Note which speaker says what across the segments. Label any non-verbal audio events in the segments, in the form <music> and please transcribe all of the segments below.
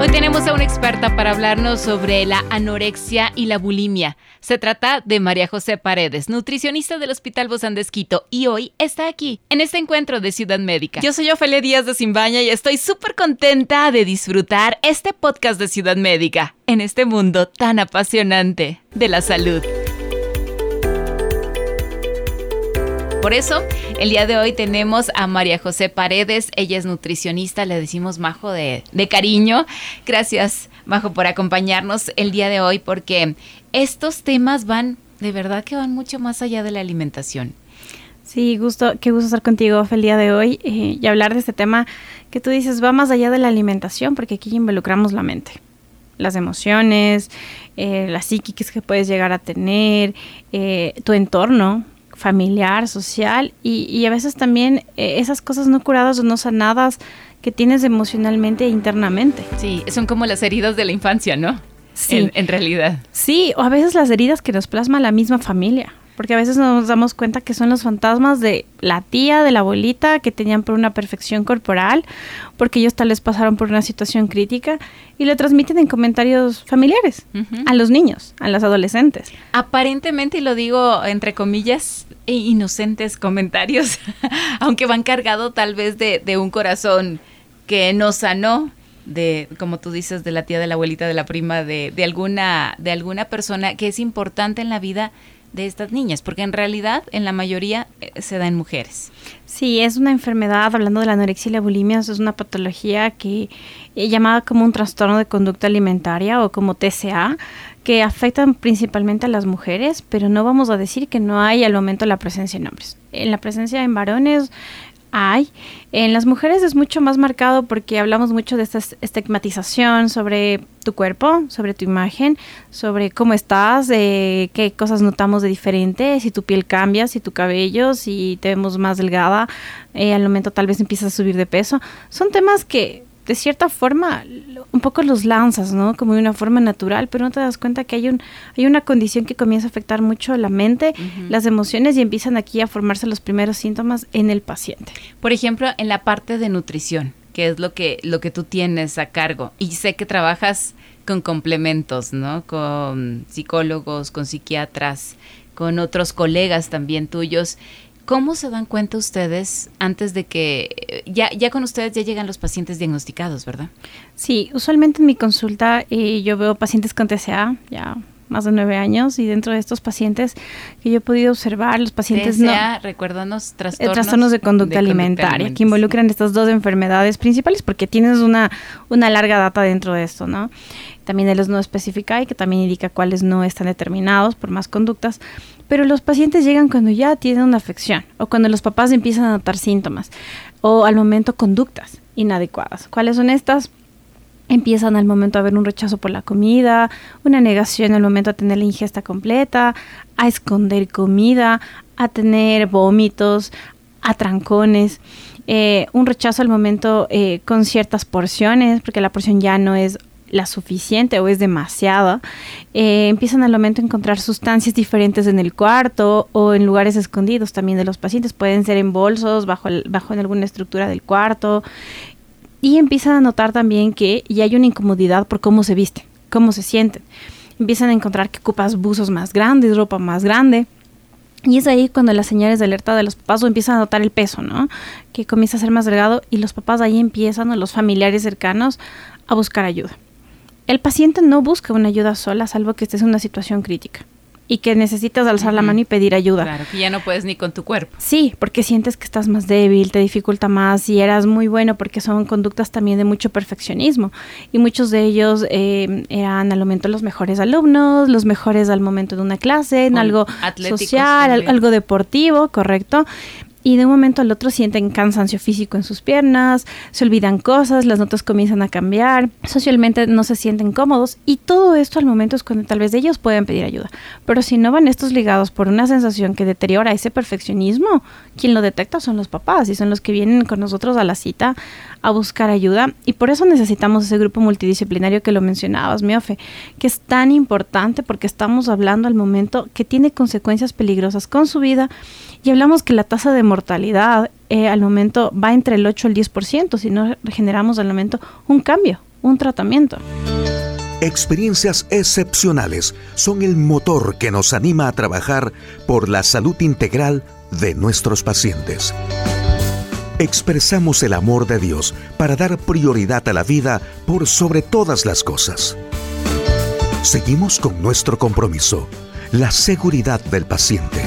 Speaker 1: Hoy tenemos a una experta para hablarnos sobre la anorexia y la bulimia. Se trata de María José Paredes, nutricionista del Hospital Bozán de y hoy está aquí, en este encuentro de Ciudad Médica. Yo soy Ofelia Díaz de Simbaña y estoy súper contenta de disfrutar este podcast de Ciudad Médica, en este mundo tan apasionante de la salud. Por eso, el día de hoy tenemos a María José Paredes. Ella es nutricionista, le decimos Majo de, cariño. Gracias, Majo, por acompañarnos el día de hoy, porque estos temas van, de verdad que van mucho más allá de la alimentación.
Speaker 2: Sí, gusto, qué gusto estar contigo el día de hoy eh, y hablar de este tema que tú dices va más allá de la alimentación, porque aquí involucramos la mente las emociones, eh, las psíquicas que puedes llegar a tener, eh, tu entorno, familiar, social y, a veces también eh, esas cosas no curadas o no sanadas que tienes emocionalmente e internamente.
Speaker 1: Sí, son como las heridas de la infancia, ¿no? Sí. en realidad.
Speaker 2: Sí, o a veces las heridas que nos plasma la misma familia porque a veces nos damos cuenta que son los fantasmas de la tía, de la abuelita, que tenían por una perfección corporal, porque ellos tal vez pasaron por una situación crítica y lo transmiten en comentarios familiares a los niños, a los adolescentes.
Speaker 1: Aparentemente, y lo digo entre comillas, e inocentes comentarios, <laughs> aunque van cargados tal vez de, de un corazón que no sanó, de, como tú dices, de la tía, de la abuelita, de la prima, de, de, alguna, de alguna persona que es importante en la vida de estas niñas, porque en realidad en la mayoría eh, se da en mujeres.
Speaker 2: Sí, es una enfermedad, hablando de la anorexia y la bulimia, es una patología que es llamada como un trastorno de conducta alimentaria o como TCA, que afectan principalmente a las mujeres, pero no vamos a decir que no hay al momento la presencia en hombres. En la presencia en varones hay. En las mujeres es mucho más marcado porque hablamos mucho de esta estigmatización sobre tu cuerpo, sobre tu imagen, sobre cómo estás, de qué cosas notamos de diferente, si tu piel cambia, si tu cabello, si te vemos más delgada, eh, al momento tal vez empiezas a subir de peso. Son temas que de cierta forma un poco los lanzas, ¿no? Como de una forma natural, pero no te das cuenta que hay un hay una condición que comienza a afectar mucho la mente, las emociones y empiezan aquí a formarse los primeros síntomas en el paciente.
Speaker 1: Por ejemplo, en la parte de nutrición, que es lo que lo que tú tienes a cargo y sé que trabajas con complementos, ¿no? Con psicólogos, con psiquiatras, con otros colegas también tuyos. ¿Cómo se dan cuenta ustedes antes de que eh, ya, ya con ustedes ya llegan los pacientes diagnosticados, verdad?
Speaker 2: Sí, usualmente en mi consulta eh, yo veo pacientes con TCA, ya más de nueve años y dentro de estos pacientes que yo he podido observar, los pacientes
Speaker 1: TCA, no... recuérdanos,
Speaker 2: trastornos, trastornos de conducta alimentaria, que involucran estas dos enfermedades principales porque tienes una, una larga data dentro de esto, ¿no? También de los no especifica y que también indica cuáles no están determinados por más conductas, pero los pacientes llegan cuando ya tienen una afección o cuando los papás empiezan a notar síntomas o al momento conductas inadecuadas. ¿Cuáles son estas? Empiezan al momento a haber un rechazo por la comida, una negación al momento a tener la ingesta completa, a esconder comida, a tener vómitos, a trancones, eh, un rechazo al momento eh, con ciertas porciones, porque la porción ya no es la suficiente o es demasiada, eh, empiezan al momento a encontrar sustancias diferentes en el cuarto o en lugares escondidos también de los pacientes. Pueden ser en bolsos, bajo, bajo en alguna estructura del cuarto. Y empiezan a notar también que ya hay una incomodidad por cómo se visten, cómo se sienten. Empiezan a encontrar que ocupas buzos más grandes, ropa más grande. Y es ahí cuando las señales de alerta de los papás o empiezan a notar el peso, ¿no? Que comienza a ser más delgado y los papás ahí empiezan, o los familiares cercanos, a buscar ayuda. El paciente no busca una ayuda sola, salvo que estés en una situación crítica y que necesitas alzar la mano y pedir ayuda.
Speaker 1: Claro, que ya no puedes ni con tu cuerpo.
Speaker 2: Sí, porque sientes que estás más débil, te dificulta más y eras muy bueno porque son conductas también de mucho perfeccionismo y muchos de ellos eh, eran al momento los mejores alumnos, los mejores al momento de una clase, en algo social, algo deportivo, correcto. Y de un momento al otro sienten cansancio físico en sus piernas, se olvidan cosas, las notas comienzan a cambiar, socialmente no se sienten cómodos y todo esto al momento es cuando tal vez ellos pueden pedir ayuda. Pero si no van estos ligados por una sensación que deteriora ese perfeccionismo, quien lo detecta son los papás y son los que vienen con nosotros a la cita a buscar ayuda y por eso necesitamos ese grupo multidisciplinario que lo mencionabas, Miofe, que es tan importante porque estamos hablando al momento que tiene consecuencias peligrosas con su vida y hablamos que la tasa de mortalidad eh, al momento va entre el 8 y el 10% si no generamos al momento un cambio, un tratamiento.
Speaker 3: Experiencias excepcionales son el motor que nos anima a trabajar por la salud integral de nuestros pacientes. Expresamos el amor de Dios para dar prioridad a la vida por sobre todas las cosas. Seguimos con nuestro compromiso, la seguridad del paciente.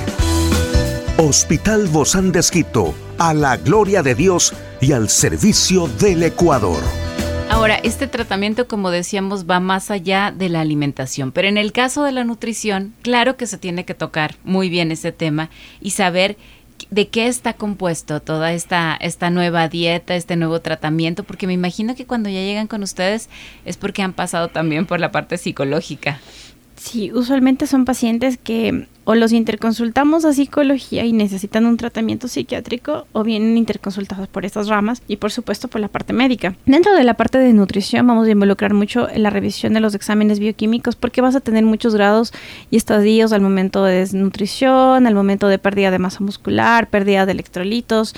Speaker 3: Hospital Bozán de Esquito, a la gloria de Dios y al servicio del Ecuador.
Speaker 1: Ahora, este tratamiento, como decíamos, va más allá de la alimentación, pero en el caso de la nutrición, claro que se tiene que tocar muy bien ese tema y saber de qué está compuesto toda esta, esta nueva dieta, este nuevo tratamiento, porque me imagino que cuando ya llegan con ustedes es porque han pasado también por la parte psicológica.
Speaker 2: Sí, usualmente son pacientes que o los interconsultamos a psicología y necesitan un tratamiento psiquiátrico o vienen interconsultados por estas ramas y por supuesto por la parte médica. Dentro de la parte de nutrición vamos a involucrar mucho en la revisión de los exámenes bioquímicos porque vas a tener muchos grados y estadios al momento de desnutrición, al momento de pérdida de masa muscular, pérdida de electrolitos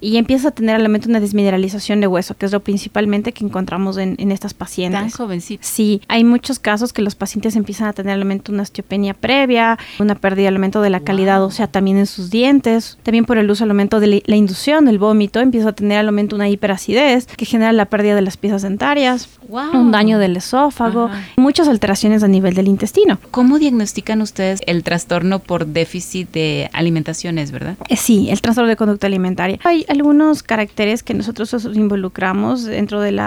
Speaker 2: y empieza a tener al una desmineralización de hueso, que es lo principalmente que encontramos en, estas pacientes.
Speaker 1: Tan jovencitos.
Speaker 2: Sí, hay muchos casos que los pacientes empiezan a tener al una osteopenia previa, una pérdida al de la calidad, o sea, también en sus dientes, también por el uso al momento de la, inducción del vómito, empieza a tener al momento una hiperacidez que genera la pérdida de las piezas dentarias, un daño del esófago, muchas alteraciones a nivel del intestino.
Speaker 1: ¿Cómo diagnostican ustedes el trastorno por déficit de alimentaciones, verdad?
Speaker 2: Eh, sí, el trastorno de conducta alimentaria. Hay algunos caracteres que nosotros involucramos dentro del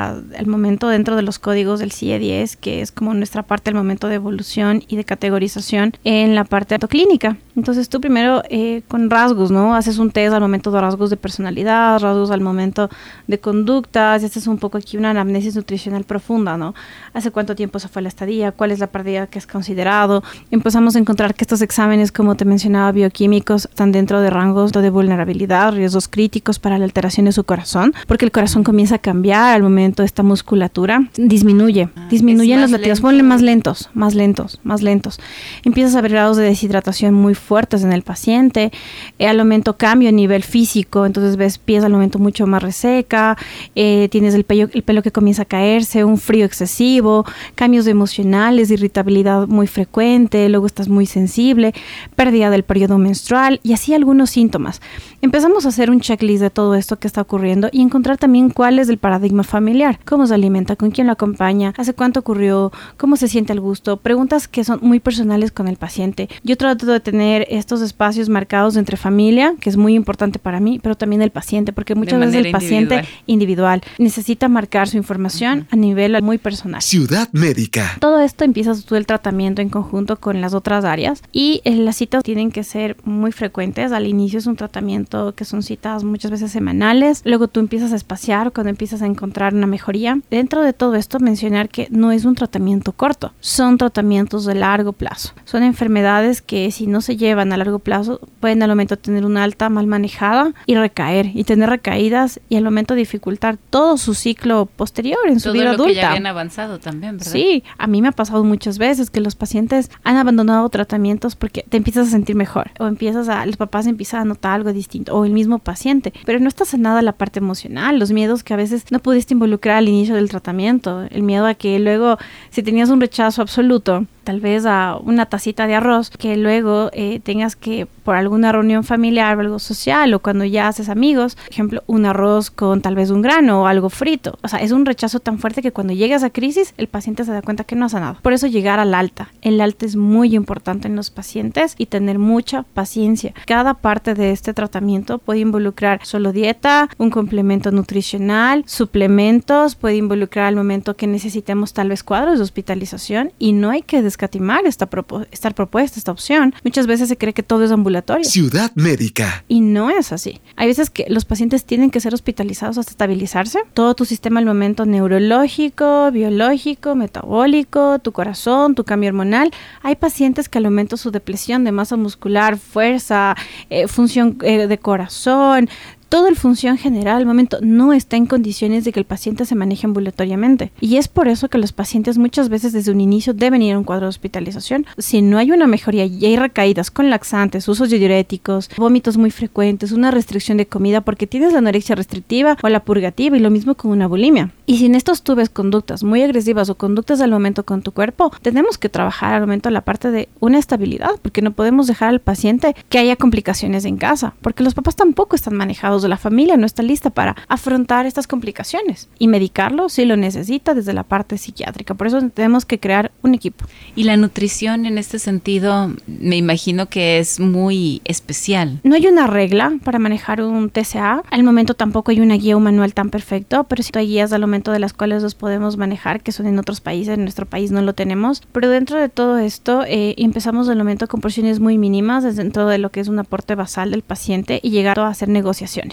Speaker 2: momento, dentro de los códigos del CIE-10, que es como nuestra parte al momento de evolución y de categorización en la parte clínica. Entonces tú primero eh, con rasgos, ¿no? Haces un test al momento de rasgos de personalidad, rasgos al momento de conductas, y haces un poco aquí una anamnesis nutricional profunda, ¿no? Hace cuánto tiempo se fue la estadía, cuál es la pérdida que es considerado. Empezamos a encontrar que estos exámenes, como te mencionaba, bioquímicos, están dentro de rangos de vulnerabilidad, riesgos críticos para la alteración de su corazón, porque el corazón comienza a cambiar al momento de esta musculatura, disminuye, ah, disminuyen los latidos, ponle más lentos, más lentos, más lentos. Empiezas a ver grados de deshidratación muy fuertes en el paciente, eh, al momento cambio a nivel físico, entonces ves pies al momento mucho más reseca, eh, tienes el pelo, el pelo que comienza a caerse, un frío excesivo, cambios emocionales, irritabilidad muy frecuente, luego estás muy sensible, pérdida del periodo menstrual y así algunos síntomas. Empezamos a hacer un checklist de todo esto que está ocurriendo y encontrar también cuál es el paradigma familiar, cómo se alimenta, con quién lo acompaña, hace cuánto ocurrió, cómo se siente al gusto, preguntas que son muy personales con el paciente. Yo trato de tener estos espacios marcados entre familia, que es muy importante para mí, pero también el paciente, porque muchas veces el paciente individual. necesita marcar su información a nivel muy personal.
Speaker 3: Ciudad médica.
Speaker 2: Todo esto empieza tú el tratamiento en conjunto con las otras áreas y eh, las citas tienen que ser muy frecuentes. Al inicio es un tratamiento que son citas muchas veces semanales, luego tú empiezas a espaciar cuando empiezas a encontrar una mejoría. Dentro de todo esto mencionar que no es un tratamiento corto, son tratamientos de largo plazo. Son enfermedades que si no se llevan a largo plazo pueden al momento tener una alta mal manejada y recaer y tener recaídas y al momento dificultar todo su ciclo posterior en su vida adulta. Que
Speaker 1: ya avanzado también, ¿verdad?
Speaker 2: Sí, a mí me ha pasado muchas veces que los pacientes han abandonado tratamientos porque te empiezas a sentir mejor o empiezas a los papás empiezan a notar algo distinto o el mismo paciente, pero no está sanada la parte emocional, los miedos que a veces no pudiste involucrar al inicio del tratamiento, el miedo a que luego si tenías un rechazo absoluto tal vez a una tacita de arroz que luego eh, tengas que por alguna reunión familiar o algo social o cuando ya haces amigos, por ejemplo, un arroz con tal vez un grano o algo frito. O sea, es un rechazo tan fuerte que cuando llegas a crisis el paciente se da cuenta que no ha sanado. Por eso llegar al alta. El alta es muy importante en los pacientes y tener mucha paciencia. Cada parte de este tratamiento puede involucrar solo dieta, un complemento nutricional, suplementos, puede involucrar al momento que necesitemos tal vez cuadros de hospitalización y no hay que escatimar esta, esta propuesta, esta opción. Muchas veces veces se cree que todo es ambulatorio.
Speaker 3: Ciudad médica.
Speaker 2: Y no es así. Hay veces que los pacientes tienen que ser hospitalizados hasta estabilizarse. Todo tu sistema al momento neurológico, biológico, metabólico, tu corazón, tu cambio hormonal. Hay pacientes que al momento su depresión de masa muscular, fuerza, eh, función eh, de corazón, todo el función general al momento no está en condiciones de que el paciente se maneje ambulatoriamente. Y es por eso que los pacientes muchas veces desde un inicio deben ir a un cuadro de hospitalización. Si no hay una mejoría y hay recaídas con laxantes, usos de diuréticos, vómitos muy frecuentes, una restricción de comida porque tienes la anorexia restrictiva o la purgativa y lo mismo con una bulimia. Y si en estos tú ves conductas muy agresivas o conductas al momento con tu cuerpo, tenemos que trabajar al momento la parte de una estabilidad porque no podemos dejar al paciente que haya complicaciones en casa porque los papás tampoco están manejados de la familia no está lista para afrontar estas complicaciones y medicarlo si lo necesita desde la parte psiquiátrica. Por eso tenemos que crear un equipo.
Speaker 1: Y la nutrición en este sentido, me imagino que es muy especial.
Speaker 2: No hay una regla para manejar un TCA. Al momento tampoco hay una guía o manual tan perfecto, pero sí hay guías al momento de las cuales los podemos manejar, que son en otros países. En nuestro país no lo tenemos. Pero dentro de todo esto, eh, empezamos al momento con porciones muy mínimas dentro de lo que es un aporte basal del paciente y llegar a hacer negociaciones.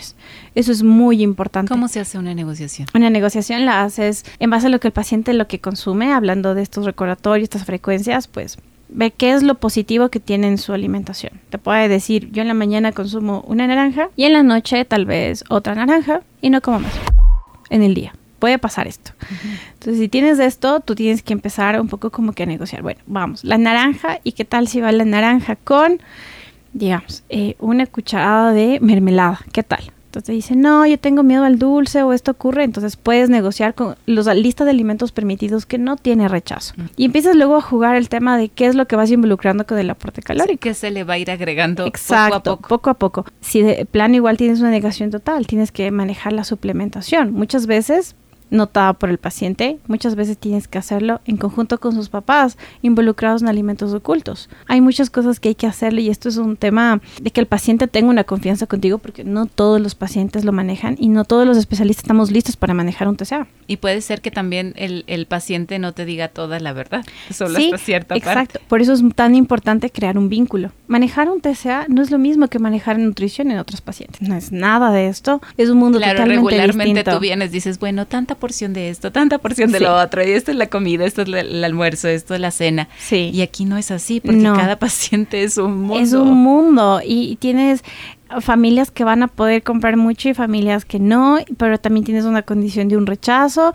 Speaker 2: Eso es muy importante.
Speaker 1: ¿Cómo se hace una negociación?
Speaker 2: Una negociación la haces en base a lo que el paciente lo que consume, hablando de estos recordatorios, estas frecuencias, pues ve qué es lo positivo que tiene en su alimentación. Te puede decir, yo en la mañana consumo una naranja y en la noche tal vez otra naranja y no como más en el día. Puede pasar esto. Entonces, si tienes esto, tú tienes que empezar un poco como que a negociar. Bueno, vamos, la naranja y qué tal si va la naranja con digamos, eh, una cucharada de mermelada, ¿qué tal? Entonces dice, no, yo tengo miedo al dulce o esto ocurre, entonces puedes negociar con la lista de alimentos permitidos que no tiene rechazo. Y empiezas luego a jugar el tema de qué es lo que vas involucrando con el aporte calórico.
Speaker 1: que se le va a ir agregando
Speaker 2: Exacto,
Speaker 1: poco a poco.
Speaker 2: poco a poco. Si de plano igual tienes una negación total, tienes que manejar la suplementación. Muchas veces notada por el paciente, muchas veces tienes que hacerlo en conjunto con sus papás, involucrados en alimentos ocultos. Hay muchas cosas que hay que hacerle y esto es un tema de que el paciente tenga una confianza contigo porque no todos los pacientes lo manejan y no todos los especialistas estamos listos para manejar un TCA.
Speaker 1: Y puede ser que también el, el paciente no te diga toda la verdad, <laughs> solo hasta cierta
Speaker 2: exacto. Por eso es tan importante crear un vínculo. Manejar un TCA no es lo mismo que manejar nutrición en otros pacientes. No es nada de esto. Es un mundo claro, totalmente
Speaker 1: regularmente tú vienes, dices, bueno, tanta porción de esto, tanta porción de lo otro, y esto es la comida, esto es el almuerzo, esto es la cena.
Speaker 2: Sí.
Speaker 1: Y aquí no es así, porque cada paciente es un mundo.
Speaker 2: Es un mundo y tienes familias que van a poder comprar mucho y familias que no, pero también tienes una condición de un rechazo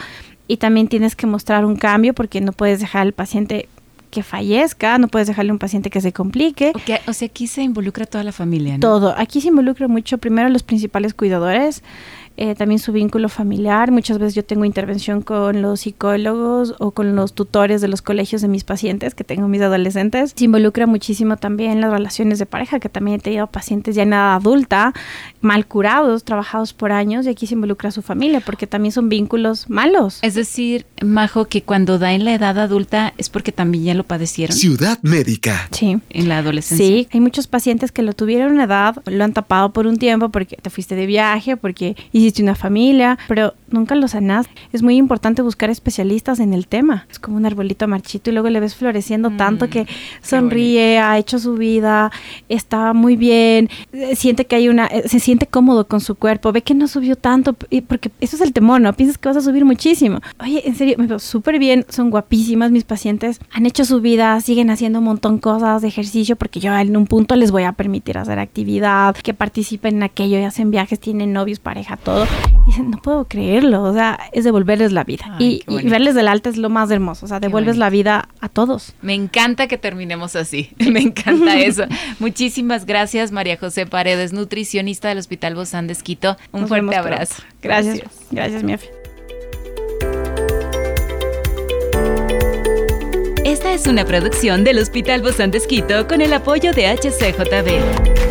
Speaker 2: y también tienes que mostrar un cambio porque no puedes dejar al paciente que fallezca, no puedes dejarle a un paciente que se complique.
Speaker 1: o sea, aquí se involucra toda la familia. ¿no?
Speaker 2: Todo, aquí se involucra mucho primero los principales cuidadores, eh, también su vínculo familiar. Muchas veces yo tengo intervención con los psicólogos o con los tutores de los colegios de mis pacientes, que tengo mis adolescentes. Se involucra muchísimo también las relaciones de pareja, que también he tenido pacientes ya en edad adulta, mal curados, trabajados por años, y aquí se involucra su familia, porque también son vínculos malos.
Speaker 1: Es decir, Majo, que cuando da en la edad adulta es porque también ya lo padecieron.
Speaker 3: Ciudad médica.
Speaker 2: Sí.
Speaker 1: En la adolescencia.
Speaker 2: Sí, hay muchos pacientes que lo tuvieron en edad, lo han tapado por un tiempo porque te fuiste de viaje, porque hiciste una familia, pero nunca lo sanas. Es muy importante buscar especialistas en el tema. Es como un arbolito marchito y luego le ves floreciendo mm, tanto que sonríe, ha hecho su vida, está muy bien, eh, siente que hay una, eh, se siente cómodo con su cuerpo, ve que no subió tanto, porque eso es el temor, ¿no? Piensas que vas a subir muchísimo. Oye, en serio, me veo súper bien, son guapísimas mis pacientes, han hecho su vida, siguen haciendo un montón de cosas de ejercicio, porque yo en un punto les voy a permitir hacer actividad, que participen en aquello y hacen viajes, tienen novios, pareja, todo. Y dicen, no puedo o sea, es devolverles la vida. y, verles del alta es lo más hermoso, o sea, devuelves la vida a todos.
Speaker 1: Me encanta que terminemos así, <laughs> me encanta <laughs> eso. Muchísimas gracias, María José Paredes, nutricionista del Hospital Bozán de Esquito. Un fuerte abrazo.
Speaker 2: Gracias, gracias, mi
Speaker 1: Esta es una producción del Hospital Bozán de Esquito con el apoyo de HCJB.